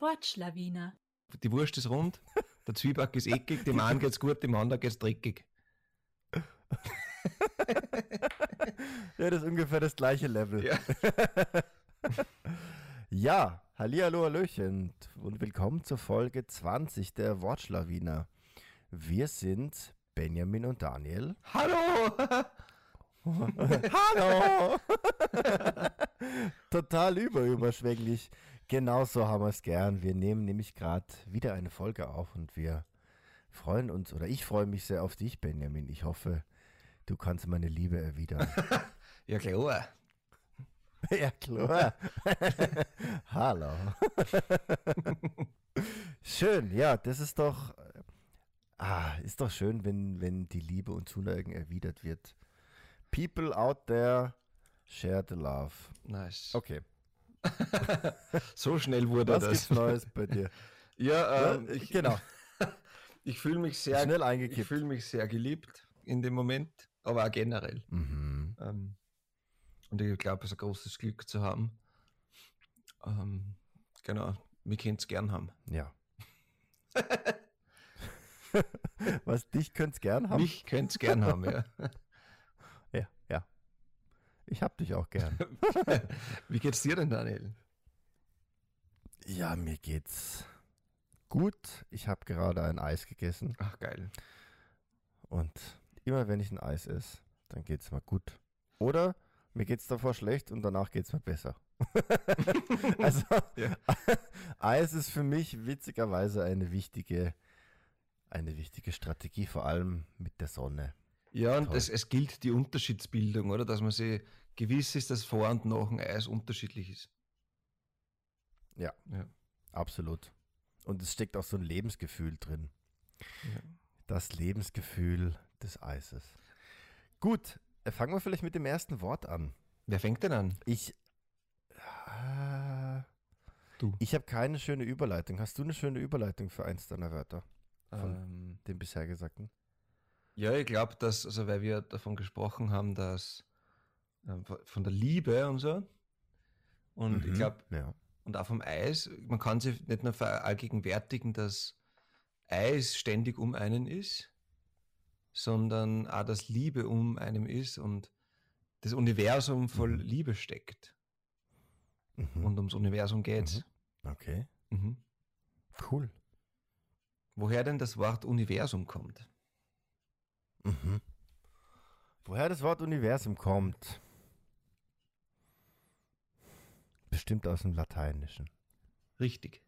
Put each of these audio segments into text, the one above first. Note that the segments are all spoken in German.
Wortschlawiner. Die Wurst ist rund, der Zwieback ist eckig, dem einen geht's gut, dem anderen geht's dreckig. Ja, das ist ungefähr das gleiche Level. Ja. Ja, hallihallo, hallöchen und willkommen zur Folge 20 der Wortschlawiner. Wir sind Benjamin und Daniel. Hallo! Hallo! Total überüberschwänglich. Genauso haben wir es gern. Wir nehmen nämlich gerade wieder eine Folge auf und wir freuen uns, oder ich freue mich sehr auf dich, Benjamin. Ich hoffe, du kannst meine Liebe erwidern. Ja, klar. ja, klar. Hallo. schön, ja, das ist doch, äh, ah, ist doch schön, wenn, wenn die Liebe und Zuneigung erwidert wird. People out there, share the love. Nice. Okay, So schnell wurde was das. gibt's Neues bei dir? Ja, ähm, Ja, ich, genau. ich fühle mich sehr, Schnell ich eingekippt. fühle mich sehr geliebt in dem Moment, aber auch generell. Mhm. Ähm, und ich glaube, es ist ein großes Glück zu haben. Ähm, genau, wir können es gern haben. Ja. Was dich könnt's gern haben? Mich könnt es gern haben, ja. Ja, ja. Ich hab dich auch gern. Wie geht's dir denn, Daniel? ja, mir geht's gut. Ich habe gerade ein Eis gegessen Ach, geil. und immer wenn ich ein Eis esse, dann geht's mir gut. Oder mir geht's davor schlecht und danach geht's mir besser. also Ja. Eis ist für mich witzigerweise eine wichtige eine wichtige Strategie, vor allem mit der Sonne. Ja, und es, es gilt die Unterschiedsbildung, oder? Dass man sich gewiss ist, dass vor und nach dem Eis unterschiedlich ist. Ja. Ja. Absolut. Und es steckt auch so ein Lebensgefühl drin. Ja. Das Lebensgefühl des Eises. Gut, fangen wir vielleicht mit dem ersten Wort an. Wer fängt denn an? Ich. Äh, Du. Ich habe keine schöne Überleitung. Hast du eine schöne Überleitung für eins deiner Wörter? Von Ähm, den bisher gesagten? ja, ich glaube, dass, also weil wir davon gesprochen haben, dass ähm, von der Liebe und so. Und ich Mhm. glaube, Ja. und auch vom Eis, man kann sich nicht nur verallgegenwärtigen, dass Eis ständig um einen ist, sondern auch, dass Liebe um einem ist und das Universum voll Mhm. Liebe steckt. Mhm. Und ums Universum geht's. Okay, Mhm. cool. Woher denn das Wort Universum kommt? Mhm. Woher das Wort Universum kommt? Bestimmt aus dem Lateinischen. Richtig.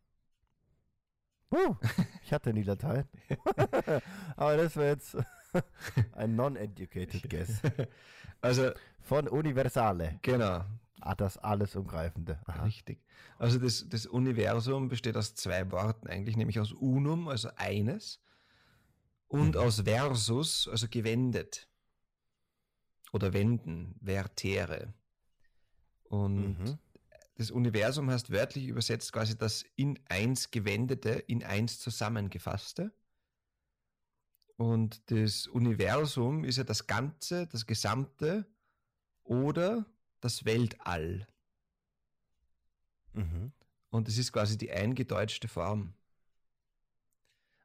Uh, ich hatte nie Latein. Aber das wäre jetzt ein non-educated guess. Also, Von Universale. genau, Ah, das alles Umgreifende. Aha. richtig. Also das, das Universum besteht aus zwei Worten eigentlich, nämlich aus unum, also eines, und aus versus, also gewendet. Oder wenden, vertere. Und Mhm. das Universum heißt wörtlich übersetzt quasi das in eins gewendete, in eins zusammengefasste. Und das Universum ist ja das Ganze, das Gesamte oder das Weltall. Mhm. Und es ist quasi die eingedeutschte Form.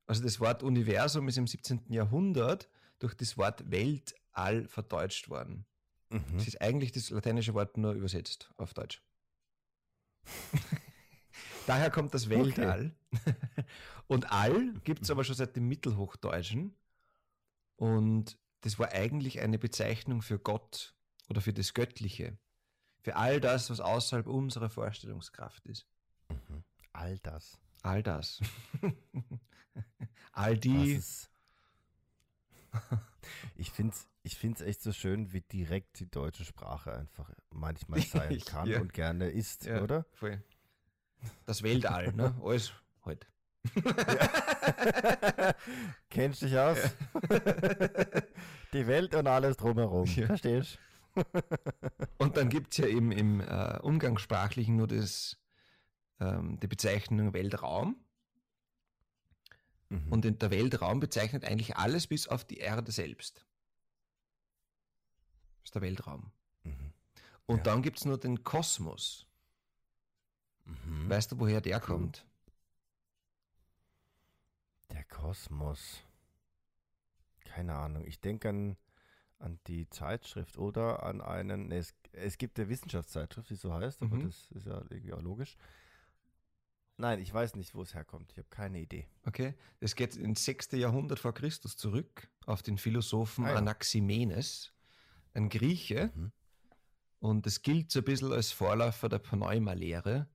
Also das Wort Universum ist im 17. Jahrhundert durch das Wort Weltall verdeutscht worden. Mhm. Es ist eigentlich das lateinische Wort nur übersetzt auf Deutsch. Daher kommt das Weltall. Und All gibt es aber schon seit dem Mittelhochdeutschen. Und das war eigentlich eine Bezeichnung für Gott oder für das Göttliche. Für all das, was außerhalb unserer Vorstellungskraft ist. All das. All das. all Das die. ist ich finde es ich find's echt so schön, wie direkt die deutsche Sprache einfach manchmal sein kann Ja. und gerne ist, Ja, oder? Voll. Das Weltall, ne? Alles halt. Kennst dich aus? die Welt und alles drumherum. Ja. Verstehst Und dann gibt es ja eben im äh, Umgangssprachlichen nur das ähm, die Bezeichnung Weltraum. Mhm. Und der Weltraum bezeichnet eigentlich alles bis auf die Erde selbst. Das ist der Weltraum. Mhm. Und Ja. dann gibt es nur den Kosmos. Mhm. Weißt du, woher der kommt? Der Kosmos. Keine Ahnung. Ich denke an, an die Zeitschrift oder an einen. nee, Es, es gibt eine Wissenschaftszeitschrift, die so heißt, aber Mhm. das ist ja irgendwie auch logisch. Nein, ich weiß nicht, wo es herkommt. Ich habe keine Idee. Okay. Es geht ins 6. Jahrhundert vor Christus zurück auf den Philosophen Ah ja. Anaximenes, ein Grieche. Mhm. Und es gilt so ein bisschen als Vorläufer der Pneuma-Lehre.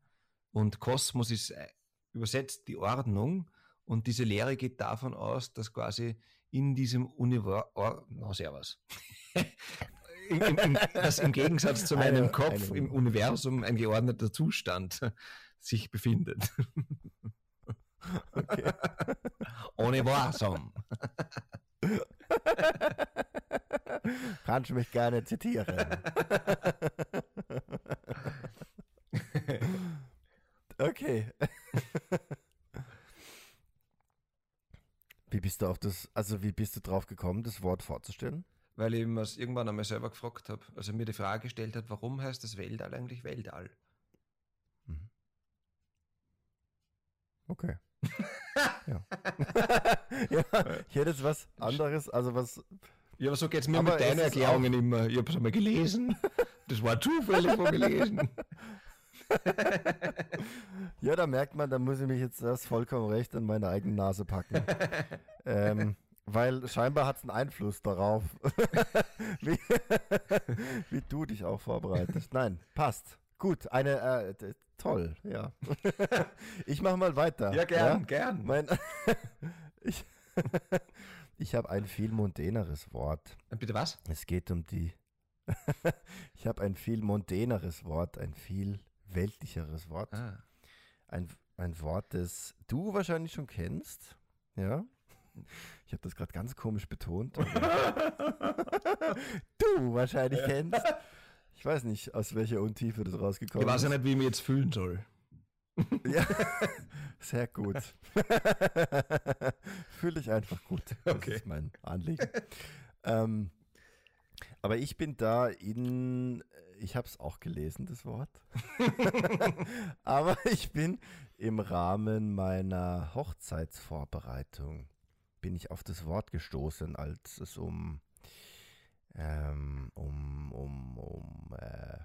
Und Kosmos ist äh, übersetzt die Ordnung. Und diese Lehre geht davon aus, dass quasi in diesem Universum, na servus, im, im, im, dass im Gegensatz zu meinem Eine- Kopf eine- im Universum ein geordneter Zustand sich befindet. Okay. Universum. Kannst du mich gerne zitieren? okay. Wie bist du auf das, also wie bist du drauf gekommen, das Wort vorzustellen? Weil ich mir irgendwann einmal selber gefragt habe, also mir die Frage gestellt hat, warum heißt das Weltall eigentlich Weltall? Okay. ja. ja. Ich hätte jetzt was anderes, also was. Ja, aber so geht es mir Aber mit deinen Erklärungen immer. Ich habe es einmal gelesen. Das war zufällig wo gelesen. Ja, da merkt man, da muss ich mich jetzt erst vollkommen recht an meine eigene Nase packen. ähm, weil scheinbar hat es einen Einfluss darauf, wie, wie du dich auch vorbereitest. Nein, passt. Gut, eine, äh, toll, ja. ich mache mal weiter. Ja, gern, gern. Mein, ich ich habe ein viel mondäneres Wort. Bitte was? Es geht um die. ich habe ein viel mondäneres Wort, ein viel weltlicheres Wort. Ah. Ein, ein Wort, das du wahrscheinlich schon kennst. Ja. Ich habe das gerade ganz komisch betont. du wahrscheinlich kennst. Ich weiß nicht, aus welcher Untiefe das rausgekommen Ich weiß ja ist. nicht, wie ich mich jetzt fühlen soll. Ja, sehr gut. Fühl dich einfach gut. Das Okay. ist mein Anliegen. ähm, aber ich bin da in, ich habe es auch gelesen, das Wort. aber ich bin im Rahmen meiner Hochzeitsvorbereitung, bin ich auf das Wort gestoßen, als es um, ähm, um, um, um, äh,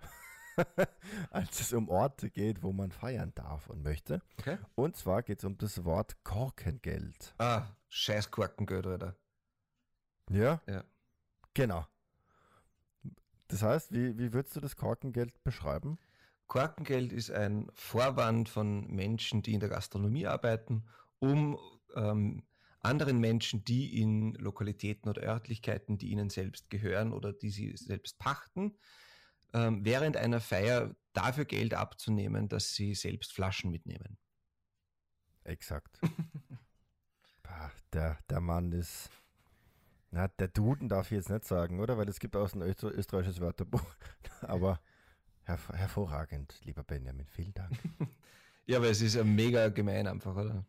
als es um Orte geht, wo man feiern darf und möchte. Okay. Und zwar geht es um das Wort Korkengeld. Ah, scheiß Korkengeld, Alter. Ja? Ja. Genau. Das heißt, wie, wie würdest du das Korkengeld beschreiben? Korkengeld ist ein Vorwand von Menschen, die in der Gastronomie arbeiten, um ähm, anderen Menschen, die in Lokalitäten oder Örtlichkeiten, die ihnen selbst gehören oder die sie selbst pachten, ähm, während einer Feier dafür Geld abzunehmen, dass sie selbst Flaschen mitnehmen. Exakt. Der, der Mann ist. Na, der Duden darf ich jetzt nicht sagen, oder? Weil es gibt auch ein Öster österreichisches Wörterbuch. Aber herv hervorragend, lieber Benjamin. Vielen Dank. Ja, aber es ist ja mega gemein einfach, oder?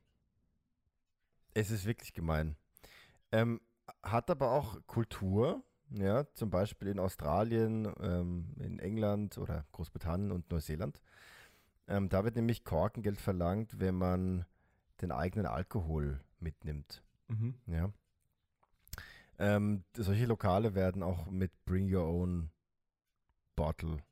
Es ist wirklich gemein. Ähm, hat aber auch Kultur, ja, zum Beispiel in Australien, ähm, in England oder Großbritannien und Neuseeland. Ähm, da wird nämlich Korkengeld verlangt, wenn man den eigenen Alkohol mitnimmt. Mhm. Ja. Ähm, solche Lokale werden auch mit Bring Your Own Bottle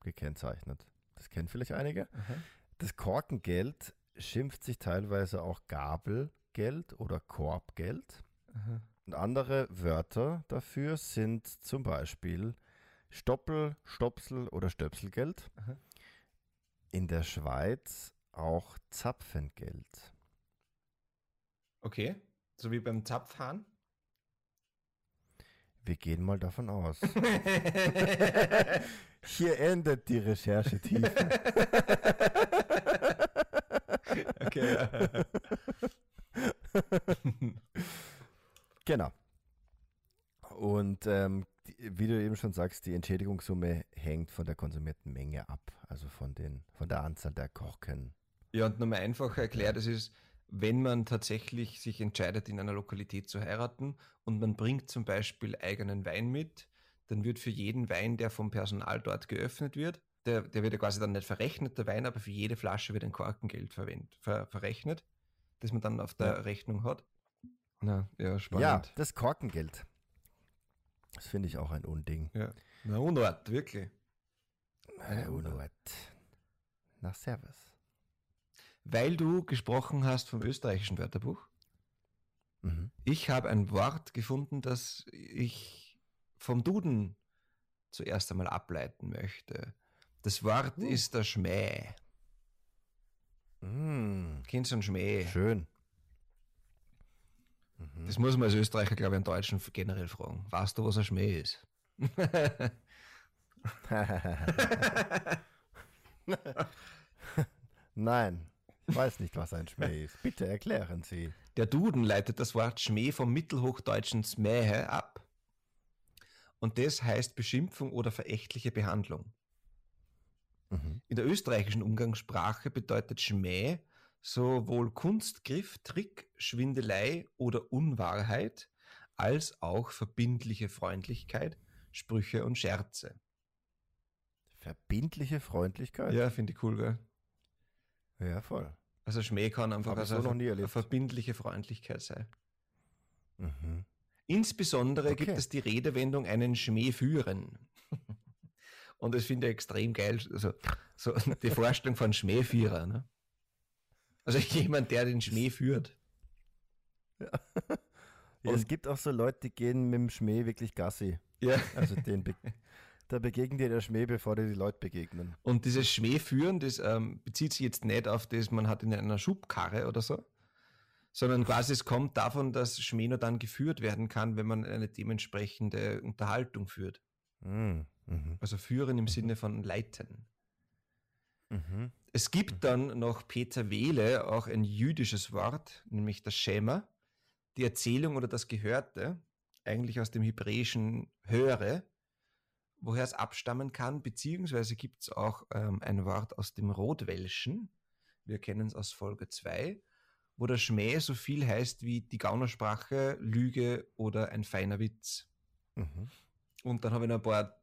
gekennzeichnet. Das kennen vielleicht einige. Aha. Das Korkengeld schimpft sich teilweise auch Gabelgeld oder Korbgeld. Aha. Und andere Wörter dafür sind zum Beispiel Stoppel, Stopsel oder Stöpselgeld. Aha. In der Schweiz auch Zapfengeld. Okay, so wie beim Zapfhahn. Wir gehen mal davon aus. Hier endet die Recherchetiefe. okay, ja. Genau. Und ähm, die, wie du eben schon sagst, die Entschädigungssumme hängt von der konsumierten Menge ab, also von, den, von der Anzahl der Korken, Ja, und nochmal einfacher erklärt, es ist, wenn man tatsächlich sich entscheidet, in einer Lokalität zu heiraten und man bringt zum Beispiel eigenen Wein mit, dann wird für jeden Wein, der vom Personal dort geöffnet wird, der, der wird ja quasi dann nicht verrechnet, der Wein, aber für jede Flasche wird ein Korkengeld verwendet, ver, verrechnet, das man dann auf der ja. Rechnung hat. Na, ja, spannend. Ja, das Korkengeld. Das finde ich auch ein Unding. Ja. Na, Unort, wirklich. Eine Unort. Nach Servus. Weil du gesprochen hast vom österreichischen Wörterbuch. Mhm. Ich habe ein Wort gefunden, das ich vom Duden zuerst einmal ableiten möchte. Das Wort uh. ist der Schmäh. Mm. Kennst du einen Schmäh? Schön. Mhm. Das muss man als Österreicher, glaube ich, einen Deutschen generell fragen. Weißt du, was ein Schmäh ist? Nein, weiß nicht, was ein Schmäh ist. Bitte erklären Sie. Der Duden leitet das Wort Schmäh vom mittelhochdeutschen Smähe ab. Und das heißt Beschimpfung oder verächtliche Behandlung. Mhm. In der österreichischen Umgangssprache bedeutet Schmäh sowohl Kunstgriff, Trick, Schwindelei oder Unwahrheit, als auch verbindliche Freundlichkeit, Sprüche und Scherze. Verbindliche Freundlichkeit? Ja, finde ich cool, gell? Ja, voll. Also Schmäh kann einfach also so eine, verbindliche Freundlichkeit sein. Mhm. Insbesondere okay. gibt es die Redewendung einen Schmäh führen. Und das finde ich extrem geil. Also, so die Vorstellung von Schmähführer. Ne? Also jemand, der den Schmäh führt. Ja. ja es gibt auch so Leute, die gehen mit dem Schmäh wirklich Gassi. Ja. Also den Be da begegnen dir der Schmäh, bevor dir die Leute begegnen. Und dieses Schmähführen, das ähm, bezieht sich jetzt nicht auf das, man hat in einer Schubkarre oder so, sondern quasi es kommt davon, dass Schmäh nur dann geführt werden kann, wenn man eine dementsprechende Unterhaltung führt. Mhm. Mhm. Also führen im Sinne von leiten. Mhm. Es gibt mhm. dann noch Peter Wehle auch ein jüdisches Wort, nämlich das Schema, die Erzählung oder das Gehörte, eigentlich aus dem hebräischen höre, woher es abstammen kann, beziehungsweise gibt es auch ähm, ein Wort aus dem Rotwelschen, wir kennen es aus Folge 2, wo der Schmäh so viel heißt wie die Gaunersprache, Lüge oder ein feiner Witz. Mhm. Und dann habe ich noch ein paar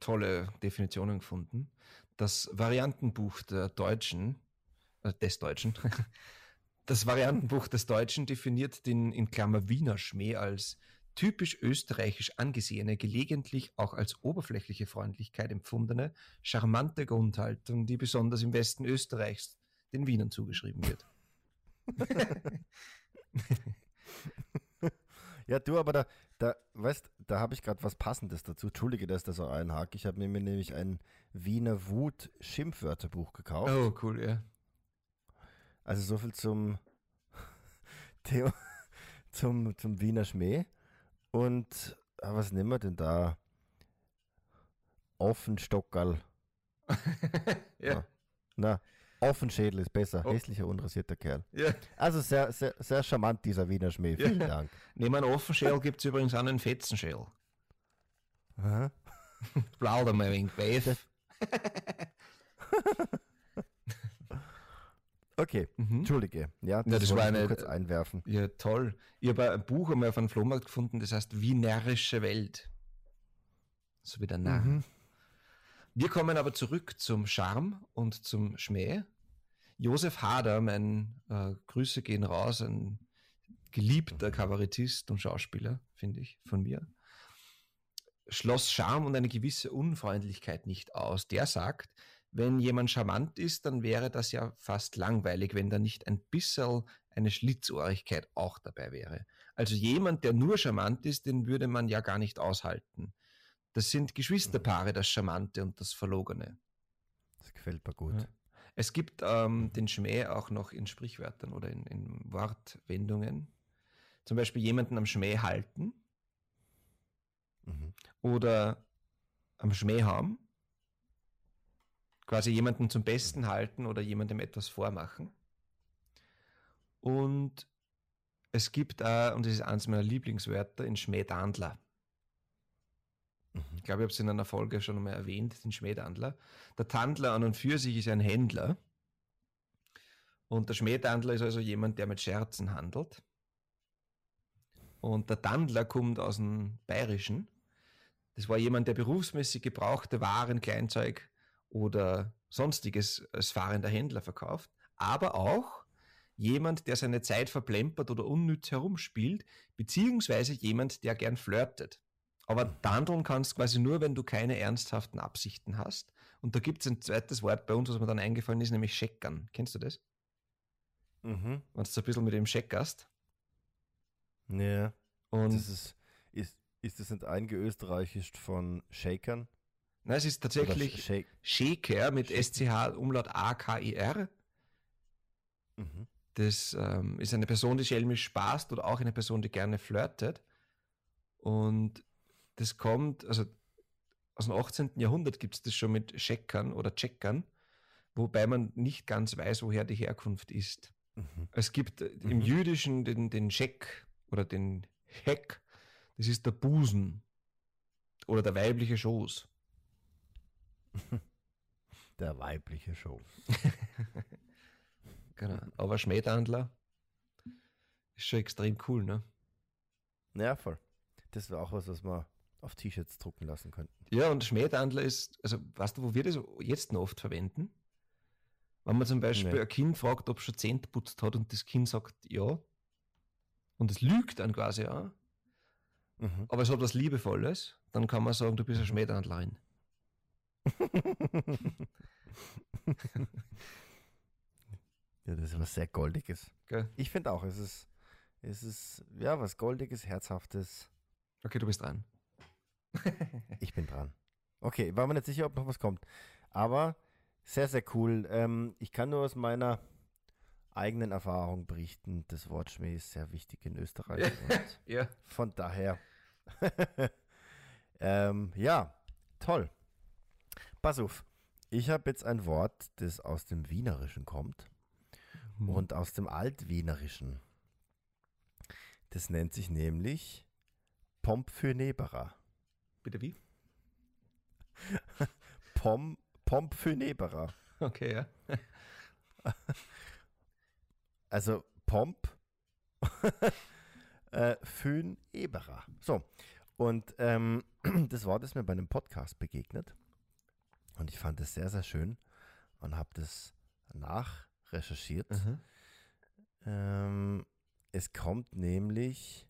tolle Definitionen gefunden. Das Variantenbuch der Deutschen, äh, des Deutschen, das Variantenbuch des Deutschen definiert den in Klammer Wiener Schmäh als typisch österreichisch angesehene, gelegentlich auch als oberflächliche Freundlichkeit empfundene, charmante Grundhaltung, die besonders im Westen Österreichs den Wienern zugeschrieben wird. ja, du, aber da, da weißt, da habe ich gerade was Passendes dazu. Entschuldige, dass das so einhakt. Ich habe mir nämlich ein Wiener Wut Schimpfwörterbuch gekauft. Oh, cool, ja. Also so viel zum Theo, zum, zum Wiener Schmäh. Und ah, was nehmen wir denn da? Offenstockerl. ja. Na, na, Offenschädel ist besser. Oh. Hässlicher, unrasierter Kerl. Ja. Also sehr, sehr, sehr charmant, dieser Wiener Schmäh. Vielen ja. Dank. Neben einem Offenschädel gibt es übrigens auch einen Fetzenschädel. Aha. Plauder mal ein wenig Okay, mhm. entschuldige. Ja, das, ja, das war eine, kurz einwerfen. Ja, toll. Ich habe ein Buch einmal auf einem Flohmarkt gefunden, das heißt Wie närrische Welt. So wie der Narr. Mhm. Wir kommen aber zurück zum Charme und zum Schmäh. Josef Hader, mein äh, Grüße gehen raus, ein geliebter Kabarettist und Schauspieler, finde ich, von mir, schloss Charme und eine gewisse Unfreundlichkeit nicht aus. Der sagt, wenn jemand charmant ist, dann wäre das ja fast langweilig, wenn da nicht ein bisschen eine Schlitzohrigkeit auch dabei wäre. Also jemand, der nur charmant ist, den würde man ja gar nicht aushalten. Das sind Geschwisterpaare, das Charmante und das Verlogene. Das gefällt mir gut. Ja. Es gibt ähm, den Schmäh auch noch in Sprichwörtern oder in, in Wortwendungen. Zum Beispiel jemanden am Schmäh halten mhm. oder am Schmäh haben. Quasi jemanden zum Besten halten oder jemandem etwas vormachen. Und es gibt auch, und das ist eines meiner Lieblingswörter, in Schmähdandler. Ich glaube, ich habe es in einer Folge schon einmal erwähnt, den Schmähdandler. Der Tandler an und für sich ist ein Händler. Und der Schmähdandler ist also jemand, der mit Scherzen handelt. Und der Dandler kommt aus dem Bayerischen. Das war jemand, der berufsmäßig gebrauchte Waren, Kleinzeug oder sonstiges als fahrender Händler verkauft. Aber auch jemand, der seine Zeit verplempert oder unnütz herumspielt, beziehungsweise jemand, der gern flirtet. Aber dandeln kannst quasi nur, wenn du keine ernsthaften Absichten hast. Und da gibt es ein zweites Wort bei uns, was mir dann eingefallen ist, nämlich Scheckern. Kennst du das? Mhm. Wenn du so ein bisschen mit dem scheckerst. Ja. Und Das ist, ist, ist das nicht eingeösterreichisch von Shakern? Nein, es ist tatsächlich Shake. Shaker mit SCH Umlaut A-K-I-R. Mhm. Das ähm, ist eine Person, die schelmisch spaßt oder auch eine Person, die gerne flirtet. Und das kommt, also aus dem 18. Jahrhundert gibt es das schon mit Scheckern oder Checkern, wobei man nicht ganz weiß, woher die Herkunft ist. Mhm. Es gibt äh, im Mhm. Jüdischen den, den Scheck oder den Heck, das ist der Busen oder der weibliche Schoß. Der weibliche Show. Genau. Aber Schmähdandler ist schon extrem cool, ne? Ja, voll. Das wäre auch was, was wir auf T-Shirts drucken lassen könnten. Ja, und Schmähdandler ist, also weißt du, wo wir das jetzt noch oft verwenden? Wenn man zum Beispiel Nee. ein Kind fragt, ob es schon Zähne putzt hat und das Kind sagt ja und es lügt dann quasi auch, Mhm. aber es hat was Liebevolles, dann kann man sagen, du bist eine Schmähdandlerin. ja, das ist was sehr Goldiges. Gell? Ich finde auch, es ist, es ist, ja, was Goldiges, Herzhaftes. Okay, du bist dran. Ich bin dran. Okay, war mir nicht sicher, ob noch was kommt. Aber sehr, sehr cool. Ähm, ich kann nur aus meiner eigenen Erfahrung berichten. Das Wort Schmäh ist sehr wichtig in Österreich. Ja. von daher. ähm, ja, toll. Pass auf. Ich habe jetzt ein Wort, das aus dem Wienerischen kommt und aus dem Altwienerischen. Das nennt sich nämlich Pompfüneberer. Bitte wie? Pom, Pompfüneberer. Okay, ja. Also Pomp äh, Föhneberer. So. Und ähm, das Wort ist mir bei einem Podcast begegnet. Und ich fand es sehr, sehr schön und habe das nachrecherchiert. Mhm. Ähm, es kommt nämlich.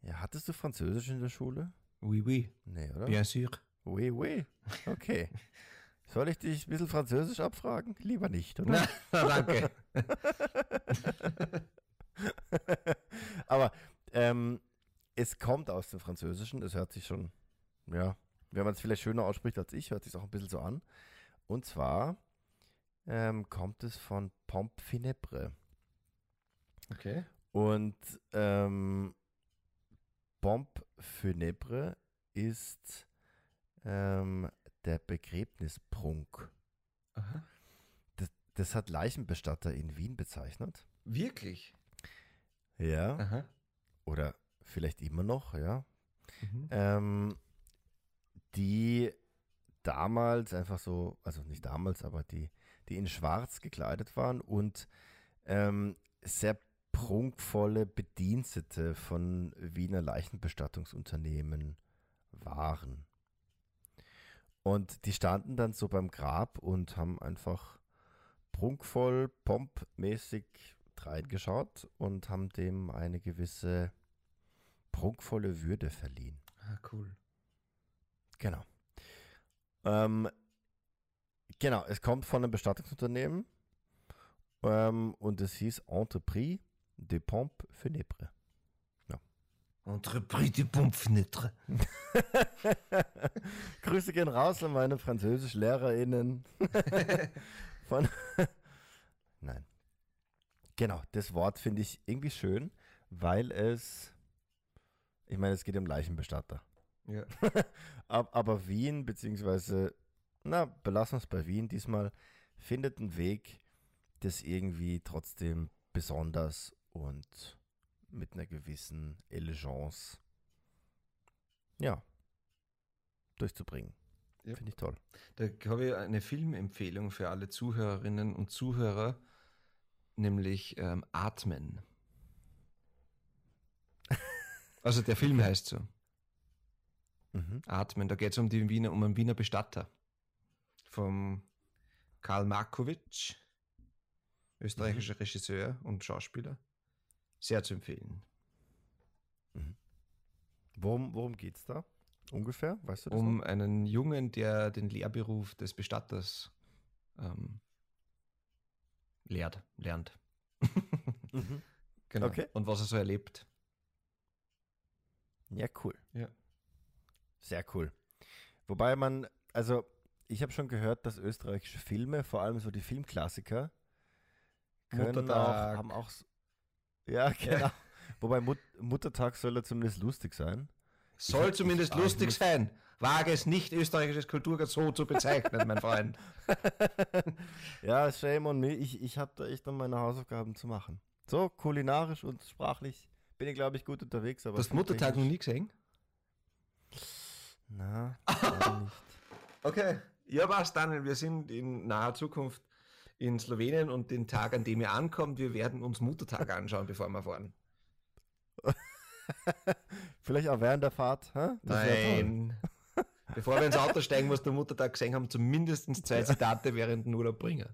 Ja, hattest du Französisch in der Schule? Oui, oui. Nee, oder? Bien sûr. Oui, oui. Okay. Soll ich dich ein bisschen Französisch abfragen? Lieber nicht, oder? Na, danke. Aber ähm, es kommt aus dem Französischen. Es hört sich schon, ja, wenn man es vielleicht schöner ausspricht als ich, hört sich auch ein bisschen so an. Und zwar ähm, kommt es von Pompe Funèbre. Okay. Und ähm, Pompe Funèbre ist ähm, der Begräbnisprunk. Aha. Das hat Leichenbestatter in Wien bezeichnet. Wirklich? Ja. Aha. Oder vielleicht immer noch, ja. Mhm. Ähm, die damals einfach so, also nicht damals, aber die, die in schwarz gekleidet waren und ähm, sehr prunkvolle Bedienstete von Wiener Leichenbestattungsunternehmen waren. Und die standen dann so beim Grab und haben einfach prunkvoll, pompmäßig reingeschaut und haben dem eine gewisse prunkvolle Würde verliehen. Ah, cool. Genau. Ähm, genau, es kommt von einem Bestattungsunternehmen ähm, und es hieß Entreprise de Pompe Funèbre. Entreprise de Pompfnitre. Grüße gehen raus an meine FranzösischlehrerInnen. Von Nein. Genau, das Wort finde ich irgendwie schön, weil es, ich meine, es geht um Leichenbestatter. Ja. Ab, aber Wien, beziehungsweise, na, belassen wir es bei Wien diesmal, findet einen Weg, das irgendwie trotzdem besonders und mit einer gewissen Elegance, ja, durchzubringen. Ja. Finde ich toll. Da habe ich eine Filmempfehlung für alle Zuhörerinnen und Zuhörer, nämlich ähm, Atmen. Also der Film heißt so. Mhm. Atmen. Da geht es um, die Wiener, um einen Wiener Bestatter. Vom Karl Markovic, österreichischer mhm. Regisseur und Schauspieler. Sehr zu empfehlen. Mhm. Worum, worum geht es da? Ungefähr, weißt du das? Um noch? einen Jungen, der den Lehrberuf des Bestatters ähm, lehrt, lernt. mhm. Genau. Okay. Und was er so erlebt. Ja, cool. Ja. Sehr cool. Wobei man, also ich habe schon gehört, dass österreichische Filme, vor allem so die Filmklassiker, können auch, haben auch. Ja, genau. Ja. Wobei Mut Muttertag soll ja zumindest lustig sein. Soll ich, zumindest ich, lustig ich sein. Wage es nicht, österreichisches Kulturgut so zu bezeichnen, mein Freund. ja, shame on me. Ich, ich habe da echt noch meine Hausaufgaben zu machen. So, kulinarisch und sprachlich bin ich, glaube ich, gut unterwegs. Aber du hast Muttertag noch nie gesehen? Na, nicht. Okay. Ja, was dann? Wir sind in naher Zukunft in Slowenien und den Tag, an dem ihr ankommt, wir werden uns Muttertag anschauen, bevor wir fahren. Vielleicht auch während der Fahrt? Hä? Nein. Bevor wir ins Auto steigen, was der Muttertag gesehen haben, zumindest zwei Zitate während dem Urlaub bringen.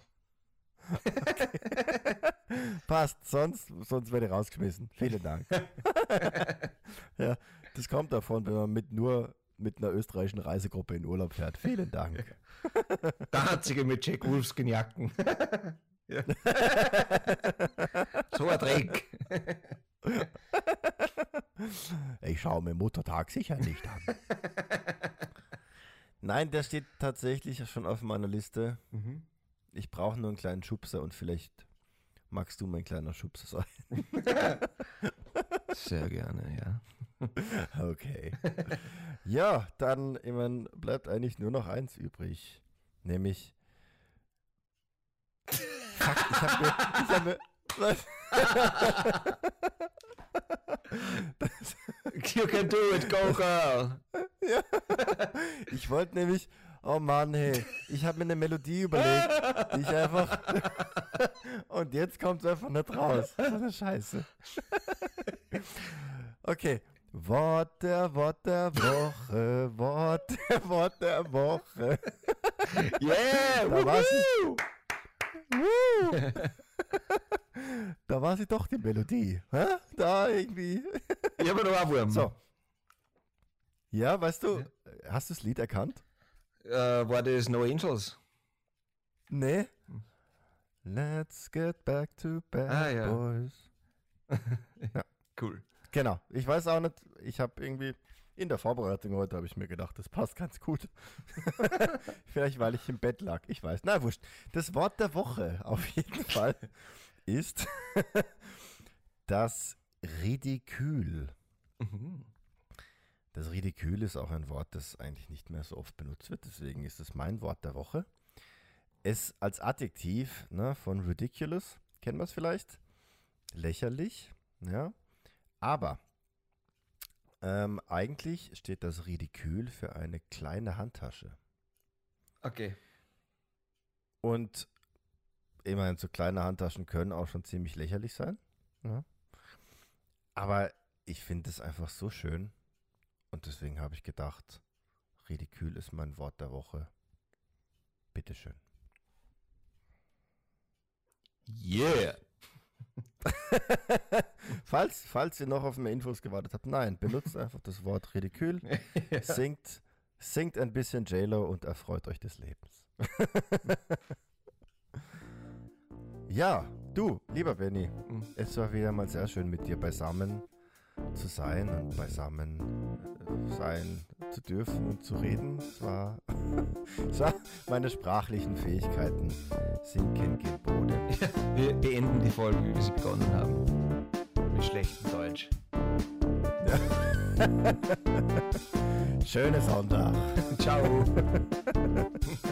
Okay. Passt, sonst, sonst werde ich rausgeschmissen. Vielen Dank. ja, das kommt davon, wenn man mit nur mit einer österreichischen Reisegruppe in Urlaub fährt. Vielen Dank. Der einzige mit Jack Wolfskin Jacken. so ein Dreck. Ich schaue mir Muttertag sicher nicht an. Nein, der steht tatsächlich schon auf meiner Liste. Mhm. Ich brauche nur einen kleinen Schubser und vielleicht magst du mein kleiner Schubser sein. Sehr gerne, ja. Okay. Ja, dann ich mein, bleibt eigentlich nur noch eins übrig. Nämlich. Fuck, ich habe mir. Ich hab mir was? you can do it, go girl. Ja. Ich wollte nämlich, oh Mann, hey, ich habe mir eine Melodie überlegt, die ich einfach. Und jetzt kommt es einfach nicht raus. Das ist eine Scheiße. Okay. Wort der Wort der Woche, Wort der Wort der Woche. Yeah! Da war sie. da war sie doch die Melodie. Hä? Da irgendwie. Ich habe noch einen So. Ja, weißt du, hast du das Lied erkannt? Uh, war das No Angels? Nee. Let's get back to bad ah, ja. boys. ja. Cool. Genau. Ich weiß auch nicht, ich habe irgendwie in der Vorbereitung heute habe ich mir gedacht, das passt ganz gut. Vielleicht weil ich im Bett lag, ich weiß. Na wurscht. Das Wort der Woche auf jeden Fall ist das Ridikül. Mhm. Das Ridikül ist auch ein Wort, das eigentlich nicht mehr so oft benutzt wird, deswegen ist es mein Wort der Woche. Es als Adjektiv ne, von ridiculous, kennen wir es vielleicht? Lächerlich, ja. Aber ähm, eigentlich steht das Ridikül für eine kleine Handtasche. Okay. Und immerhin so kleine Handtaschen können auch schon ziemlich lächerlich sein. Ja. Aber ich finde es einfach so schön. Und deswegen habe ich gedacht, Ridikül ist mein Wort der Woche. Bitteschön. Yeah! falls, falls ihr noch auf mehr Infos gewartet habt, nein, benutzt einfach das Wort Ridikül, ja. singt, singt ein bisschen JLo und erfreut euch des Lebens. ja, du, lieber Benny, mhm. es war wieder mal sehr schön mit dir beisammen zu sein und beisammen äh, sein zu dürfen und zu reden. Es war, es war meine sprachlichen Fähigkeiten sinken. Ja, wir beenden die Folge, wie wir sie begonnen haben. Mit schlechtem Deutsch. Ja. Schönen Sonntag. Ciao.